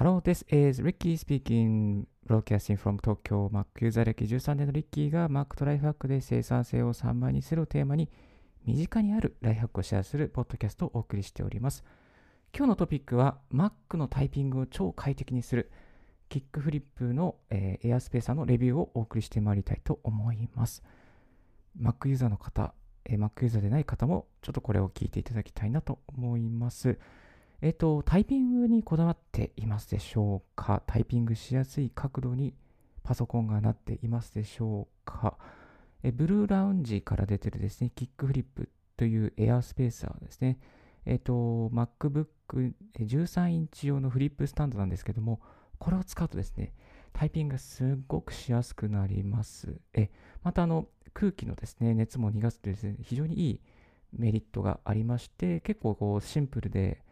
Hello, this is Ricky speaking, broadcasting from Tokyo. Mac ユーザー歴13年のリッキーが Mac とライフハックで生産性を3倍にするをテーマに身近にあるライフハックをシェアするポッドキャストをお送りしております。今日のトピックは Mac のタイピングを超快適にするキックフリップの、えー、エアスペーサーのレビューをお送りしてまいりたいと思います。Mac ユーザーの方、えー、Mac ユーザーでない方もちょっとこれを聞いていただきたいなと思います。えっと、タイピングにこだわっていますでしょうか？タイピングしやすい角度にパソコンがなっていますでしょうか？えブルーラウンジから出てるですね、キックフリップというエアースペーサーですね。えっと、MacBook 13インチ用のフリップスタンドなんですけども、これを使うとですね、タイピングがすっごくしやすくなります。えまたあの、空気のですね、熱も逃がすというですね、非常にいいメリットがありまして、結構こうシンプルで、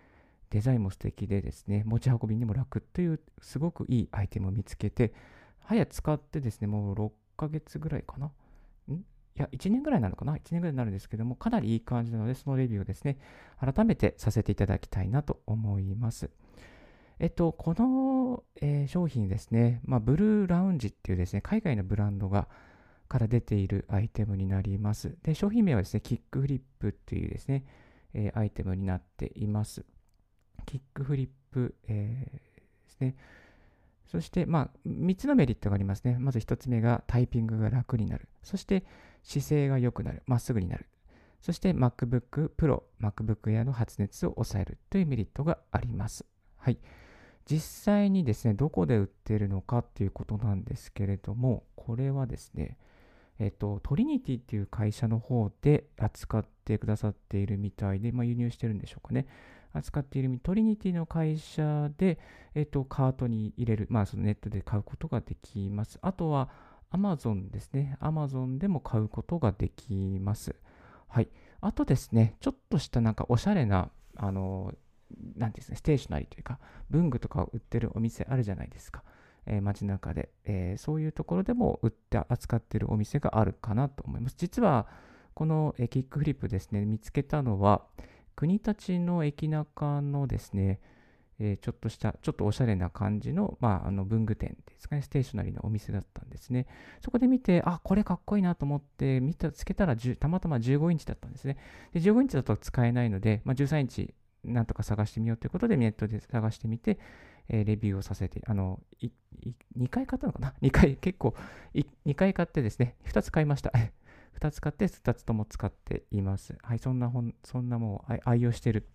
デザインも素敵でですね、持ち運びにも楽というすごくいいアイテムを見つけて、早使ってですね、もう6ヶ月ぐらいかな？ん？いや、1年ぐらいなのかな ?1 年ぐらいになるんですけども、かなりいい感じなので、そのレビューをですね、改めてさせていただきたいなと思います。えっと、この、えー、商品ですね、まあ、ブルーラウンジっていうですね、海外のブランドが、から出ているアイテムになります。で、商品名はですね、キックフリップっていうですね、えー、アイテムになっています。キックフリップ、えー、ですね。そして、まあ、3つのメリットがありますね。まず1つ目がタイピングが楽になる。そして姿勢が良くなる。まっすぐになる。そして MacBook Pro、MacBook Air の発熱を抑えるというメリットがあります。はい。実際にですね、どこで売ってるのかっていうことなんですけれども、これはですね、えっと、トリニティっていう会社の方で扱ってくださっているみたいで、まあ、輸入してるんでしょうかね。扱っているトリニティの会社で、えっと、カートに入れる、まあ、そのネットで買うことができます。あとは、Amazon ですね。Amazon でも買うことができます。はい。あとですね、ちょっとしたなんかおしゃれな、あの、なんですね、ステーショナリーというか、文具とかを売ってるお店あるじゃないですか。えー、街中で、えー、そういうところでも売って扱ってるお店があるかなと思います。実は、この、えー、キックフリップですね、見つけたのは、国立の駅中のですね、えー、ちょっとした、ちょっとおしゃれな感じの、まあ、あの文具店ですかね、ステーショナリーのお店だったんですね。そこで見て、あ、これかっこいいなと思って、見た、つけたらたまたま15インチだったんですね。で、15インチだと使えないので、まあ、13インチなんとか探してみようということで、ネットで探してみて、えー、レビューをさせて、あの、2回買ったのかな ?2 回、結構、2回買ってですね、2つ買いました。2つ買って2つとも使っています。はい、そんな本、そんなもう愛用してる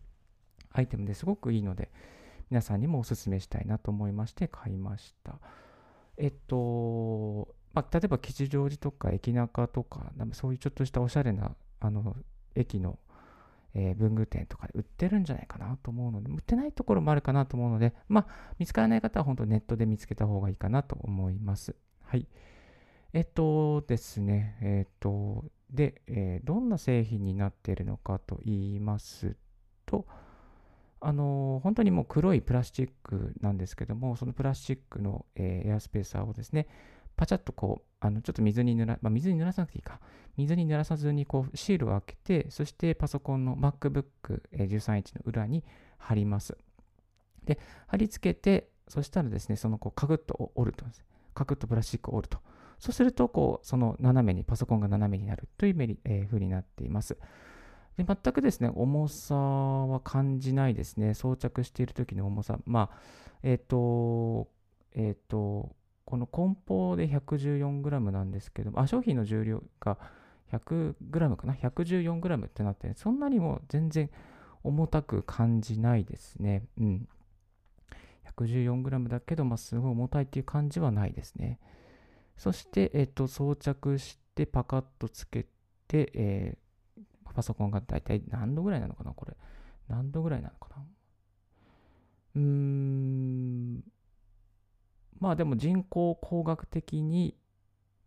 アイテムですごくいいので、皆さんにもお勧めしたいなと思いまして買いました。えっと、まあ、例えば吉祥寺とか駅中とか、そういうちょっとしたおしゃれなあの駅の、えー、文具店とかで売ってるんじゃないかなと思うので、売ってないところもあるかなと思うので、まあ、見つからない方は本当ネットで見つけた方がいいかなと思います。はい。えっとですね、えっと、で、えー、どんな製品になっているのかと言いますと、あの本当にもう黒いプラスチックなんですけども、そのプラスチックの、えー、エアスペーサーをですね、パチャッとこう、あのちょっと水に濡ら、まあ、水に濡らさなくていいか、水に濡らさずにこうシールを開けて、そしてパソコンの MacBook、えー、13インチの裏に貼ります。で、貼り付けて、そしたらですね、そのこうカグッと折ると、カグッとプラスチックを折ると。そうすると、こう、その斜めに、パソコンが斜めになるというメリ、えー、風になっています。で全くですね、重さは感じないですね。装着している時の重さ。まあ、えっ、ー、と、えっ、ー、と、この梱包で 114g なんですけど、あ、商品の重量が 100g かな ?114g ってなって、そんなにも全然重たく感じないですね。うん。114g だけど、まあ、すごい重たいっていう感じはないですね。そして、えっと、装着してパカッとつけて、えー、パソコンが大体何度ぐらいなのかなこれ。何度ぐらいなのかなうーん。まあでも人工工学的に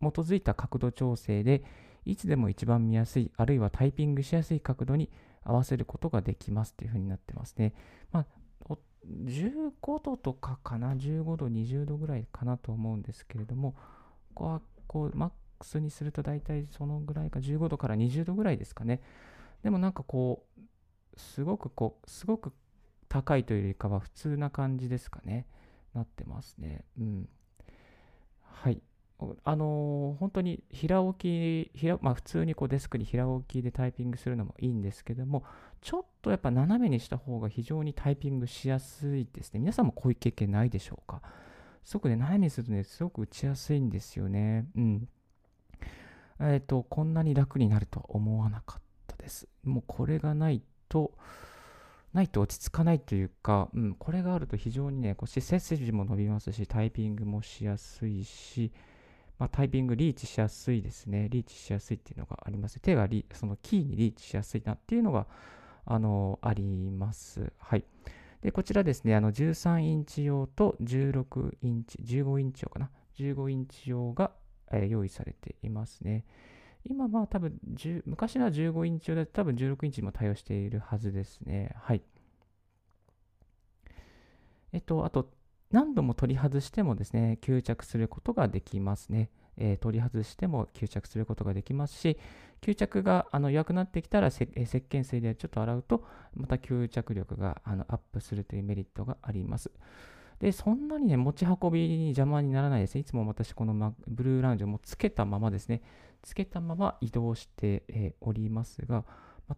基づいた角度調整で、いつでも一番見やすい、あるいはタイピングしやすい角度に合わせることができますというふうになってますね。まあ、15度とかかな、15度、20度ぐらいかなと思うんですけれども、こはこうマックスにすると大体そのぐらいか15度から20度ぐらいですかね。でもなんかこう、すごくこう、すごく高いというよりかは普通な感じですかね。なってますね。うん。はい。あのー、本当に平置き、平まあ、普通にこうデスクに平置きでタイピングするのもいいんですけども、ちょっとやっぱ斜めにした方が非常にタイピングしやすいですね。皆さんもこういう経験ないでしょうか？すごくね、斜めにするとね、すごく打ちやすいんですよね。うん。えっ、ー、と、こんなに楽になるとは思わなかったです。もうこれがないと、ないと落ち着かないというか、うん、これがあると非常にね、こう背筋も伸びますし、タイピングもしやすいし、まあ、タイピングリーチしやすいですね。リーチしやすいっていうのがあります。手がリそのキーにリーチしやすいなっていうのが、あの、あります。はい。で、こちらですね、あの13インチ用と16インチ、15インチ用かな。15インチ用が、えー、用意されていますね。今まあ多分昔は15インチ用で多分16インチも対応しているはずですね。はい。えっと、あと、何度も取り外してもですね、吸着することができますね。えー、取り外しても吸着することができますし、吸着があの弱くなってきたらせ、えー石鹸水でちょっと洗うと、また吸着力があのアップするというメリットがあります。で、そんなにね、持ち運びに邪魔にならないですね。いつも私、このブルーラウンジをもつけたままですね、つけたまま移動して、えおりますが、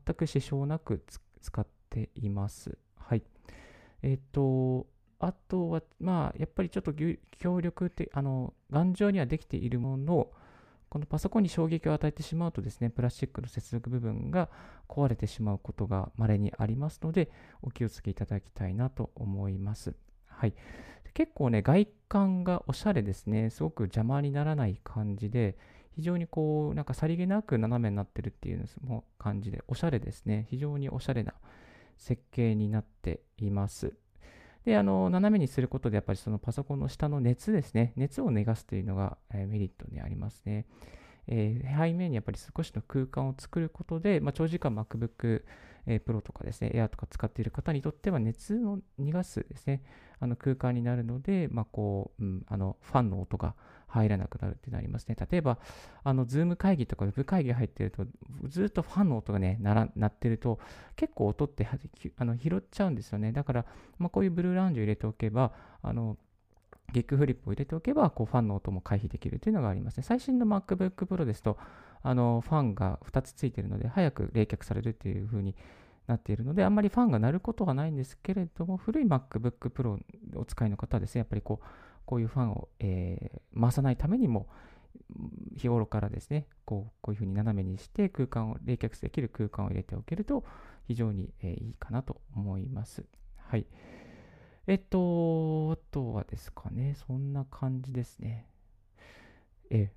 全く支障なく使っています。はい。えっ、と、あとは、まあ、やっぱりちょっと強力って、あの、頑丈にはできているものの、このパソコンに衝撃を与えてしまうとですね、プラスチックの接続部分が壊れてしまうことが稀にありますので、お気をつけいただきたいなと思います。はい。結構ね、外観がおしゃれですね。すごく邪魔にならない感じで、非常にこう、なんかさりげなく斜めになってるっていう感じで、おしゃれですね。非常におしゃれな設計になっています。で、あの、斜めにすることで、やっぱりそのパソコンの下の熱ですね。熱を逃がすというのが、えー、メリットにありますね。えー、背面にやっぱり少しの空間を作ることで、まあ、長時間 MacBook、えー、Pro とかですね、Air とか使っている方にとっては熱を逃がすですね、あの空間になるので、まあ、こう、うん、あのファンの音が入らなくなるってなりますね。例えば、あの、ズーム会議とか Web 会議入ってると、ずっとファンの音がね、な鳴ってると、結構音ってあの拾っちゃうんですよね。だから、まあ、こういうブルーラウンジを入れておけば、あの、ギックフリップを入れておけば、こうファンの音も回避できるというのがありますね。最新の MacBook Pro ですと、あのファンが2つついているので、早く冷却されるというふうになっているので、あんまりファンが鳴ることはないんですけれども、古い MacBook Pro お使いの方はですね、やっぱりこう、こういうファンを、えー、回さないためにも、日頃からですね、こうこういうふうに斜めにして空間を冷却できる空間を入れておけると非常に、えー、いいかなと思います。はい。えっと、あとはですかね、そんな感じですね。え、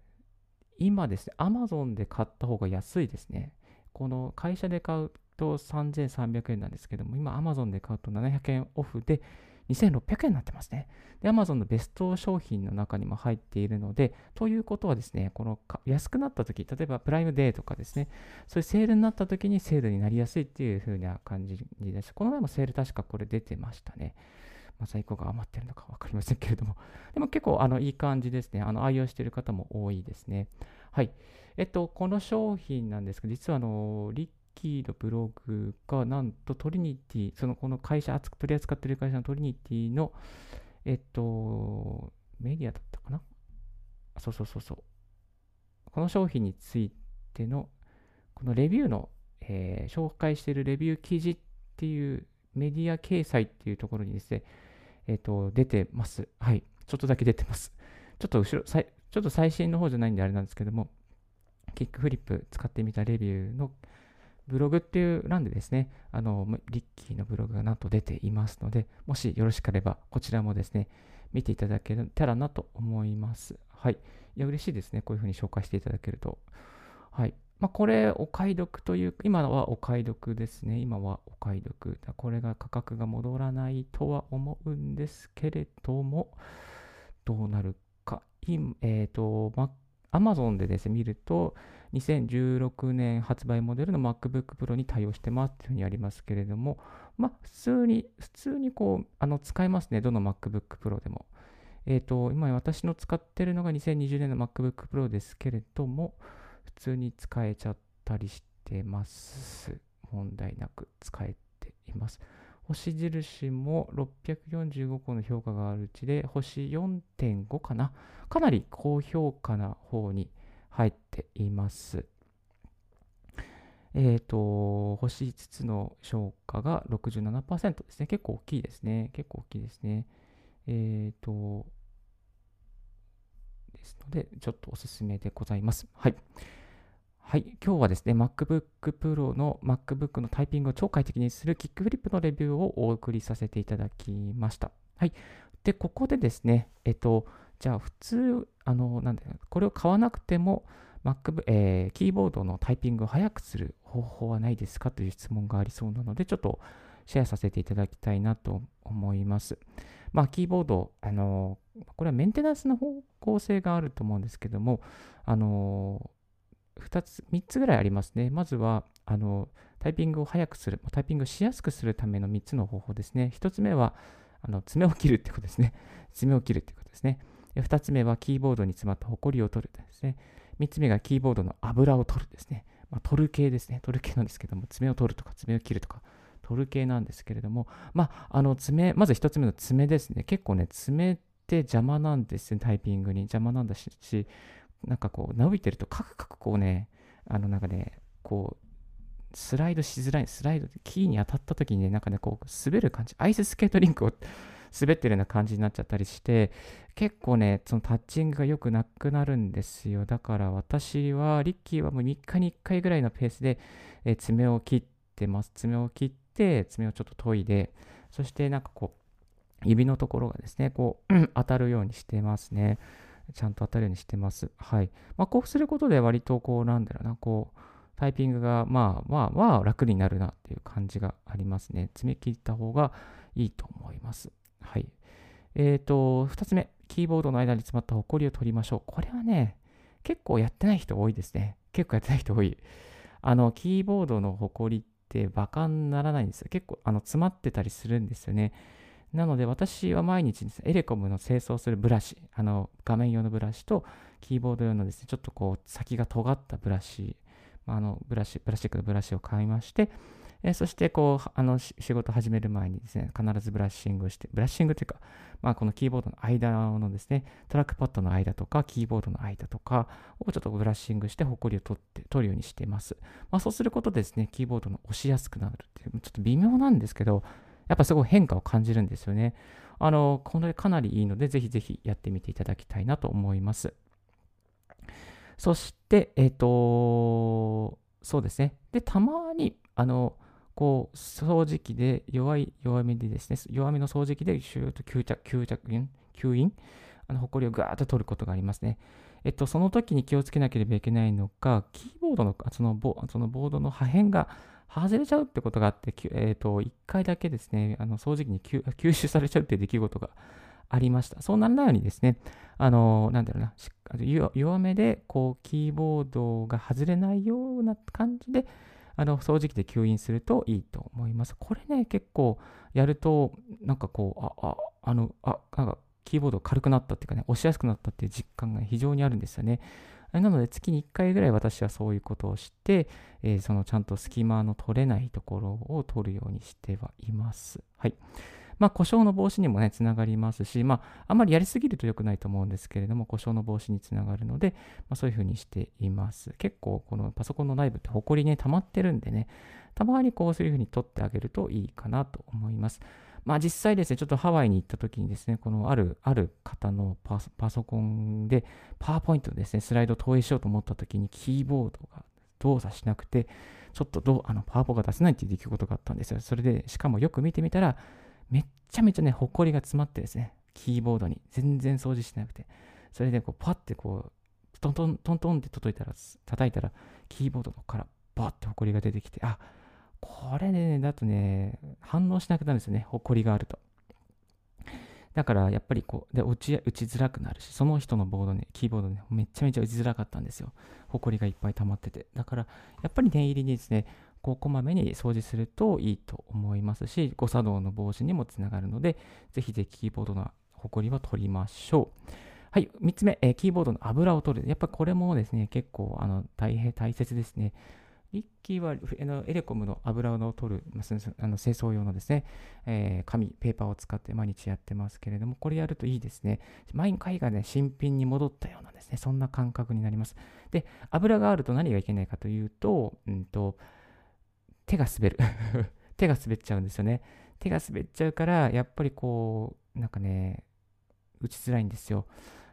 今ですね、Amazon で買った方が安いですね。この会社で買うと3300円なんですけども、今 Amazon で買うと700円オフで2600円になってますね。で、Amazon のベスト商品の中にも入っているので、ということはですね、この安くなった時、例えばプライムデーとかですね、そういうセールになった時にセールになりやすいっていう風な感じです。この前もセール確かこれ出てましたね。まあ、在庫が余ってるのか分かりませんけれども。でも結構あのいい感じですね。あの愛用している方も多いですね。はい。えっと、この商品なんですが、実はあの、リッキーのブログが、なんとトリニティ、そのこの会社、取り扱っている会社のトリニティの、えっと、メディアだったかな？そうそうそうそう。この商品についての、このレビューの、えー、紹介しているレビュー記事っていうメディア掲載っていうところにですね、えっ、ー、と、出てます。はい。ちょっとだけ出てます。ちょっと後ろ、ちょっと最新の方じゃないんであれなんですけども、キックフリップ使ってみたレビューのブログっていう欄でですね、あの、リッキーのブログがなんと出ていますので、もしよろしければ、こちらもですね、見ていただけたらなと思います。はい。いや、嬉しいですね。こういうふうに紹介していただけると。はい。まあ、これ、お買い得という、今はお買い得ですね。今はお買い得。これが価格が戻らないとは思うんですけれども、どうなるか。えっ、ー、と、Amazon でですね、見ると、2016年発売モデルの MacBook Pro に対応してますというふうにありますけれども、まあ、普通に、普通にこう、あの、使えますね。どの MacBook Pro でも。えっ、ー、と、今私の使ってるのが2020年の MacBook Pro ですけれども、普通に使えちゃったりしてます。問題なく使えています。星印も645個の評価があるうちで、星4.5かな。かなり高評価な方に入っています。えっ、ー、と、星5つの評価が67%ですね。結構大きいですね。結構大きいですね。えっ、ー、と、ですので、ちょっとおすすめでございます。はい。はい、今日はですね、MacBook Pro の MacBook のタイピングを超快適にするキックフリップのレビューをお送りさせていただきました。はい。で、ここでですね、えっと、じゃあ普通、あの、なんだこれを買わなくても MacBook、えー、キーボードのタイピングを速くする方法はないですかという質問がありそうなので、ちょっとシェアさせていただきたいなと思います。まあ、キーボード、あの、これはメンテナンスの方向性があると思うんですけども、あの、2つ、3つぐらいありますね。まずは、あの、タイピングを速くする、タイピングしやすくするための3つの方法ですね。1つ目は、あの爪を切るってことですね。爪を切るってことですね。2つ目は、キーボードに詰まったホコリを取るですね。3つ目が、キーボードの油を取るですね。まあ、取る系ですね。取る系なんですけども、爪を取るとか、爪を切るとか、取る系なんですけれども、まあ、あの爪、まず1つ目の爪ですね。結構ね、爪って邪魔なんですね、タイピングに。邪魔なんだし、なんかこう、伸びてるとカクカクこうね、あのなんかね、こう、スライドしづらい、スライド、キーに当たった時にね、なんかね、こう、滑る感じ、アイススケートリンクを 滑ってるような感じになっちゃったりして、結構ね、そのタッチングが良くなくなるんですよ。だから私は、リッキーはもう3日に1回ぐらいのペースで、え爪を切ってます。爪を切って、爪をちょっと研いで、そしてなんかこう、指のところがですね、こう、当たるようにしてますね。ちゃんと当たるようにしてます。はい。まあ、こうすることで割とこう、なんだろうな、こう、タイピングがまあまあまあ楽になるなっていう感じがありますね。詰め切った方がいいと思います。はい。えっ、ー、と、2つ目、キーボードの間に詰まったホコリを取りましょう。これはね、結構やってない人多いですね。結構やってない人多い。あの、キーボードのホコリってバカにならないんですよ。結構あの詰まってたりするんですよね。なので私は毎日です、ね、エレコムの清掃するブラシ、あの画面用のブラシとキーボード用のですね、ちょっとこう先が尖ったブラシ、あのブラシ、プラスチックのブラシを買いまして、えそしてこう、あの仕事始める前にですね、必ずブラッシングして、ブラッシングというか、まあこのキーボードの間のですね、トラックパッドの間とか、キーボードの間とかをちょっとブラッシングして、ホコリを取って、取るようにしています。まあそうすることでですね、キーボードの押しやすくなるっていう、ちょっと微妙なんですけど、やっぱすごい変化を感じるんですよね。あの、これかなりいいので、ぜひぜひやってみていただきたいなと思います。そして、えっ、ー、と、そうですね。で、たまに、あの、こう、掃除機で弱い、弱めでですね、弱めの掃除機でシューッと吸着、吸着、吸引、あの、埃をガーッと取ることがありますね。えっと、その時に気をつけなければいけないのが、キーボードの、そのそのボードの破片が外れちゃうってことがあって、えっ、ー、と、1回だけですね、あの掃除機に吸収されちゃうっていう出来事がありました。そうならないようにですね、あの、なんだろうな、弱めで、こう、キーボードが外れないような感じで、あの、掃除機で吸引するといいと思います。これね、結構やると、なんかこう、あ、あ、あの、あ、なんか、キーボード軽くなったっていうかね、押しやすくなったっていう実感が非常にあるんですよね。なので月に1回ぐらい私はそういうことをして、えー、そのちゃんと隙間の取れないところを取るようにしてはいます。はい。まあ、故障の防止にもね、つながりますし、まあ、あんまりやりすぎると良くないと思うんですけれども、故障の防止につながるので、まあ、そういうふうにしています。結構、このパソコンの内部ってホコリね、溜まってるんでね、たまにこう、そういうふうに取ってあげるといいかなと思います。まあ実際ですね、ちょっとハワイに行った時にですね、このある、ある方のパソコンで、パワーポイントですね、スライドを投影しようと思った時に、キーボードが動作しなくて、ちょっとどうあのパワポが出せないっていう出来事があったんですよ。それで、しかもよく見てみたら、めっちゃめちゃね、ほこりが詰まってですね、キーボードに全然掃除しなくて、それでこう、パッてこう、トントントントンって叩いたら、叩いたら、キーボードからバーってほこりが出てきて、あ、これね、だとね、反応しなくなるんですよね、ほこりがあると。だからやっぱりこう、で打ち打ちづらくなるし、その人のボードね、キーボードね、めちゃめちゃ打ちづらかったんですよ。ほこりがいっぱい溜まってて。だからやっぱり念入りにですね、こうこまめに掃除するといいと思いますし、誤作動の防止にもつながるので、ぜひぜひキーボードのほこりは取りましょう。はい、3つ目、えー、キーボードの油を取る。やっぱこれもですね、結構あの大変大切ですね。リッキーはエレコムの油を取る、まあ、あの清掃用のですね、えー、紙、ペーパーを使って毎日やってますけれども、これやるといいですね。毎回がね、新品に戻ったようなですね、そんな感覚になります。で、油があると何がいけないかというと、うんと、手が滑る。手が滑っちゃうんですよね。手が滑っちゃうから、やっぱりこう、なんかね、打ちづらいんですよ。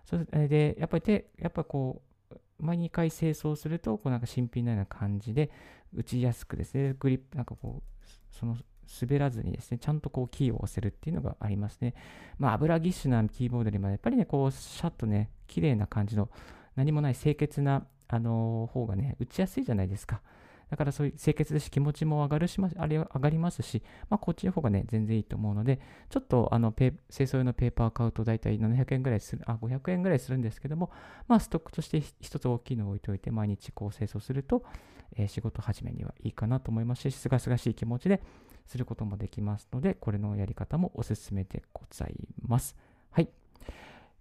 それで、やっぱり手、やっぱこう、毎2回清掃すると、こうなんか新品のような感じで打ちやすくですね、グリップ、なんかこう、その滑らずにですね、ちゃんとこうキーを押せるっていうのがありますね。まあ、油ぎっしゅなキーボードよりも、やっぱりね、こう、シャッとね、綺麗な感じの、何もない清潔な、あの、方がね、打ちやすいじゃないですか。だからそういう清潔ですし気持ちも上がるし、あれ上がりますし、まあ、こっちの方がね、全然いいと思うので、ちょっとあの清掃用のペーパー買うと大体700円ぐらいする、あ、500円ぐらいするんですけども、まあ、ストックとして一つ大きいのを置いておいて、毎日こう清掃すると、えー、仕事始めにはいいかなと思いますし、すがすがしい気持ちですることもできますので、これのやり方もおすすめでございます。はい。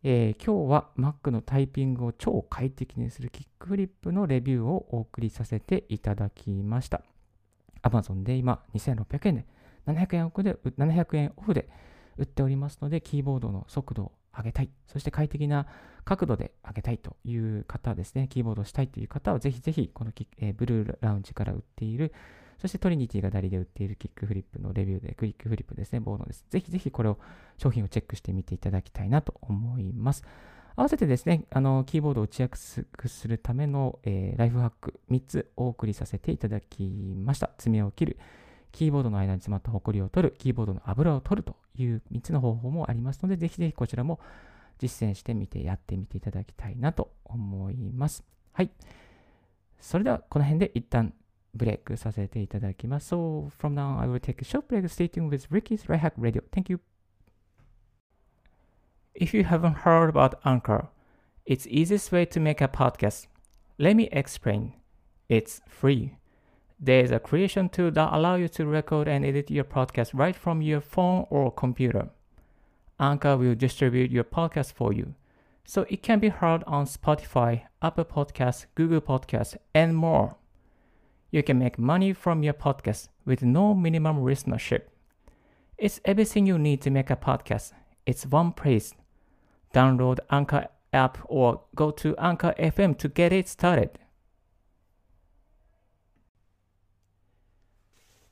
えー、今日は Mac のタイピングを超快適にするキックフリップのレビューをお送りさせていただきました。Amazon で今2600円で700円オフで700円オフで売っておりますので、キーボードの速度を上げたい、そして快適な角度で上げたいという方ですね、キーボードをしたいという方は、ぜひぜひこのキ、えー、ブルーラウンジから売っているそしてトリニティが代理で売っているキックフリップのレビューで、クイックフリップですね、ボードです。ぜひぜひこれを、商品をチェックしてみていただきたいなと思います。合わせてですね、あの、キーボードを打ちやすくするための、えー、ライフハック3つお送りさせていただきました。爪を切る、キーボードの間に詰まったホコリを取る、キーボードの油を取るという3つの方法もありますので、ぜひぜひこちらも実践してみてやってみていただきたいなと思います。はい。それではこの辺で一旦 ブレイクさせていただきます。So, from now, I will take a short break. Stay tuned with Ricky's Right Hack Radio. Thank you. If you haven't heard about Anchor, it's the easiest way to make a podcast. Let me explain. It's free. There's a creation tool that allows you to record and edit your podcast right from your phone or computer. Anchor will distribute your podcast for you, so it can be heard on Spotify, Apple Podcasts, Google Podcasts, and more. You can make money from your podcast with no minimum listenership. It's everything you need to make a podcast. It's one place. Download Anchor app or go to Anchor FM to get it started.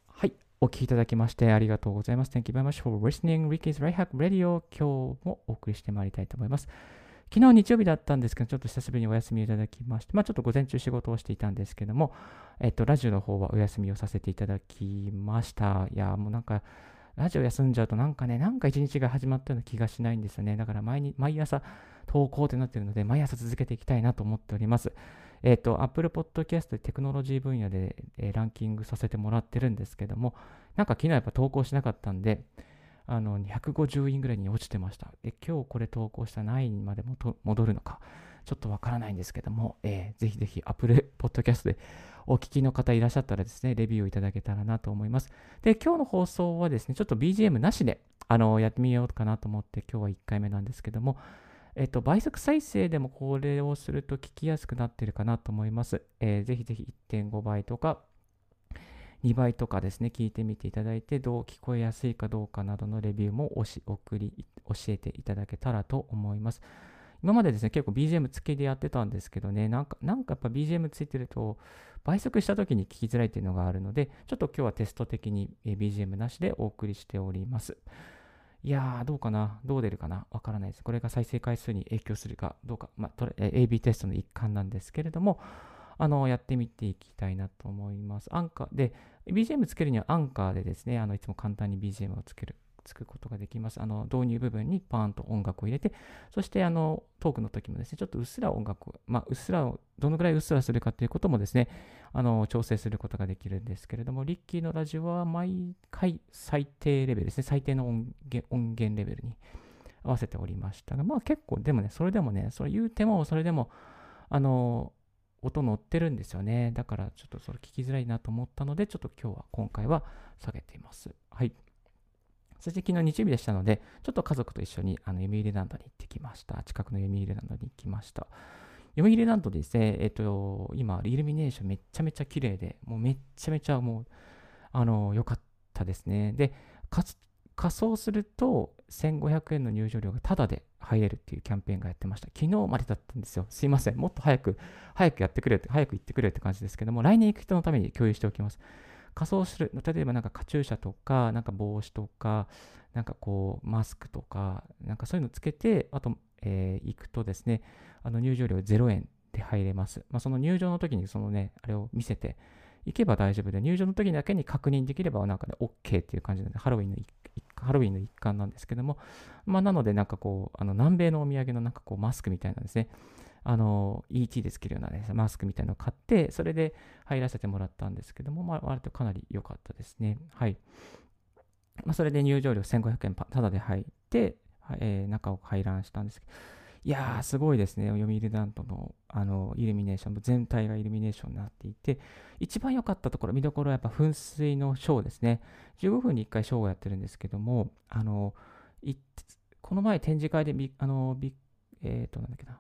はい。お聞きいただきましてありがとうございます。Thank you very much for listening. Ricky's Right Hack Radio 今日もお送りしてまいりたいと思います。昨日日曜日だったんですけど、ちょっと久しぶりにお休みいただきまして、まあちょっと午前中仕事をしていたんですけども、えっと、ラジオの方はお休みをさせていただきました。いや、もうなんか、ラジオ休んじゃうとなんかね、なんか一日が始まったような気がしないんですよね。だから毎に毎朝投稿ってなってるので、毎朝続けていきたいなと思っております。えっ、と、Apple Podcast でテクノロジー分野で、えー、ランキングさせてもらってるんですけども、なんか昨日やっぱ投稿しなかったんで、あの、250位ぐらいに落ちてました。で、今日これ投稿した9位までも戻るのか、ちょっとわからないんですけども、えー、ぜひぜひ Apple Podcast でお聞きの方いらっしゃったらですね、レビューをいただけたらなと思います。で、今日の放送はですね、ちょっと BGM なしで、あの、やってみようかなと思って、今日は1回目なんですけども、えっと、倍速再生でもこれをすると聞きやすくなってるかなと思います。えー、ぜひぜひ1.5倍とか、2倍とかですね、聞いてみていただいて、どう聞こえやすいかどうかなどのレビューもおし送り、教えていただけたらと思います。今までですね、結構 BGM 付きでやってたんですけどね、なんか、なんかやっぱ BGM ついてると、倍速した時に聞きづらいっていうのがあるので、ちょっと今日はテスト的に BGM なしでお送りしております。いやー、どうかな？どう出るかな？わからないです。これが再生回数に影響するかどうか、まあ、AB テストの一環なんですけれども、あの、やってみていきたいなと思います。アンカーで、BGM つけるにはアンカーでですね、あの、いつも簡単に BGM をつける、つくことができます。あの、導入部分にパーンと音楽を入れて、そしてあの、トークの時もですね、ちょっとうっすら音楽、まあ、うっすらを、どのぐらいうっすらするかということもですね、あの、調整することができるんですけれども、リッキーのラジオは毎回最低レベルですね、最低の音源音源レベルに合わせておりましたが、まあ結構、でもね、それでもね、それ言うても、それでも、あの、音乗ってるんですよね。だからちょっとそれ聞きづらいなと思ったので、ちょっと今日は、今回は下げています。はい。そして昨日日曜日でしたので、ちょっと家族と一緒にあの読売ランドに行ってきました。近くの読売ランドに行きました。読売ランドでですね、えっと、今、イルミネーションめっちゃめちゃ綺麗で、もうめっちゃめちゃもう、あの、良かったですね。で、仮装すると1500円の入場料がタダで入れるっていうキャンペーンがやってました。昨日までだったんですよ。すいません。もっと早く、早くやってくれって、早く行ってくれって感じですけども、来年行く人のために共有しておきます。仮装する、例えばなんかカチューシャとか、なんか帽子とか、なんかこう、マスクとか、なんかそういうのつけて、あと、えー、行くとですね、あの入場料0円で入れます。まあ、その入場の時にそのね、あれを見せて、行けば大丈夫で、入場の時だけに確認できれば、なんかね、OK っていう感じなので、ハロウィンのハロウィンの一環なんですけども、まあ、なので、なんかこう、あの南米のお土産のなんかこうマスクみたいなんですね、あの、ET でつけるような、ね、マスクみたいなのを買って、それで入らせてもらったんですけども、まあ、割とかなり良かったですね。はい。まあ、それで入場料1500円ただで入って、えー、中を回覧したんですけど、いやー、すごいですね。読売ダントのあのイルミネーション、全体がイルミネーションになっていて、一番良かったところ、見どころはやっぱ噴水のショーですね。15分に1回ショーをやってるんですけども、あの、この前展示会でビ、あの、ビえっ、ー、と、なんだっけな、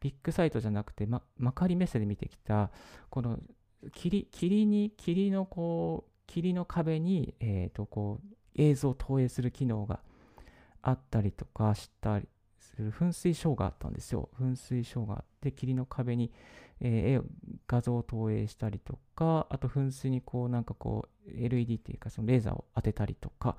ビッグサイトじゃなくて、ま、幕張メッセで見てきた、この霧、霧に、霧のこう、霧の壁に、えっ、ー、と、こう、映像を投影する機能があったりとかしたり、する噴水ショーがあったんですよ。噴水ショーがあって、霧の壁に、えー、画像を投影したりとか、あと噴水にこうなんかこう LED っていうかそのレーザーを当てたりとか、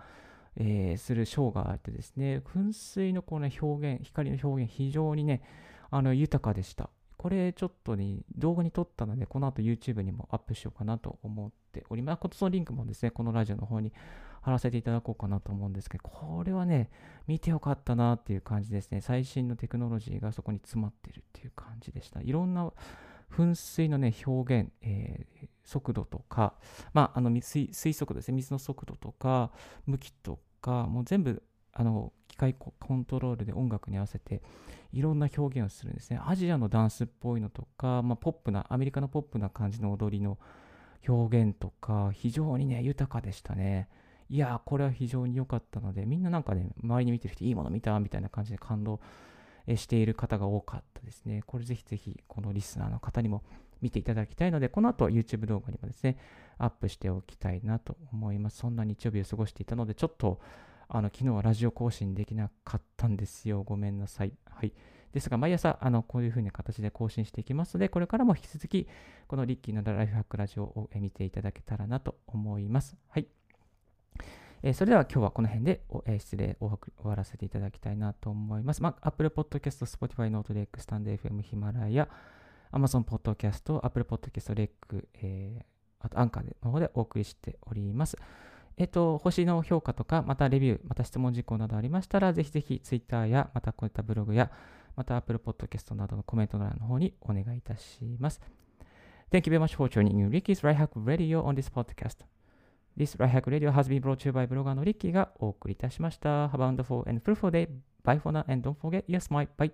えー、するショーがあってですね、噴水のこの、ね、表現、光の表現非常にね、あの豊かでした。これちょっとね、動画に撮ったので、この後 YouTube にもアップしようかなと思っております。このリンクもですね、このラジオの方に貼らせていただこうかなと思うんですけど、これはね、見てよかったなっていう感じですね。最新のテクノロジーがそこに詰まってるっていう感じでした。いろんな噴水のね、表現、えー、速度とか、まあ、あの水水速度ですね、水の速度とか、向きとか、もう全部、あの、機械コントロールで音楽に合わせて、いろんな表現をするんですね。アジアのダンスっぽいのとか、まあ、ポップな、アメリカのポップな感じの踊りの表現とか、非常にね、豊かでしたね。いやー、これは非常に良かったので、みんななんかね、周りに見てる人、いいもの見たみたいな感じで感動している方が多かったですね。これぜひぜひ、このリスナーの方にも見ていただきたいので、この後 YouTube 動画にもですね、アップしておきたいなと思います。そんな日曜日を過ごしていたので、ちょっと、あの、昨日はラジオ更新できなかったんですよ。ごめんなさい。はい。ですが、毎朝、あの、こういう風な形で更新していきますので、これからも引き続き、このリッキーのライフハックラジオを見ていただけたらなと思います。はい。えー、それでは今日はこの辺で、えー、失礼を終わらせていただきたいなと思います。まあ、Apple Podcast、Spotify、ノートレック、 stand.fm、 Himalaya、Amazon Podcast、Apple Podcast、レック、えー、あとアンカーの方でお送りしております。えっ、と、星の評価とか、またレビュー、また質問事項などありましたら、ぜひぜひ Twitter や、またこういったブログや、また Apple Podcast などのコメント欄の方にお願いいたします。Thank you very much for joining Ricky's Right Hack Radio on this podcast. This Right Hack Radio has been brought to you by ブロガーのリッキーがお送りいたしました。Have a wonderful and fruitful day. Bye for now and don't forget, yes, my Bye.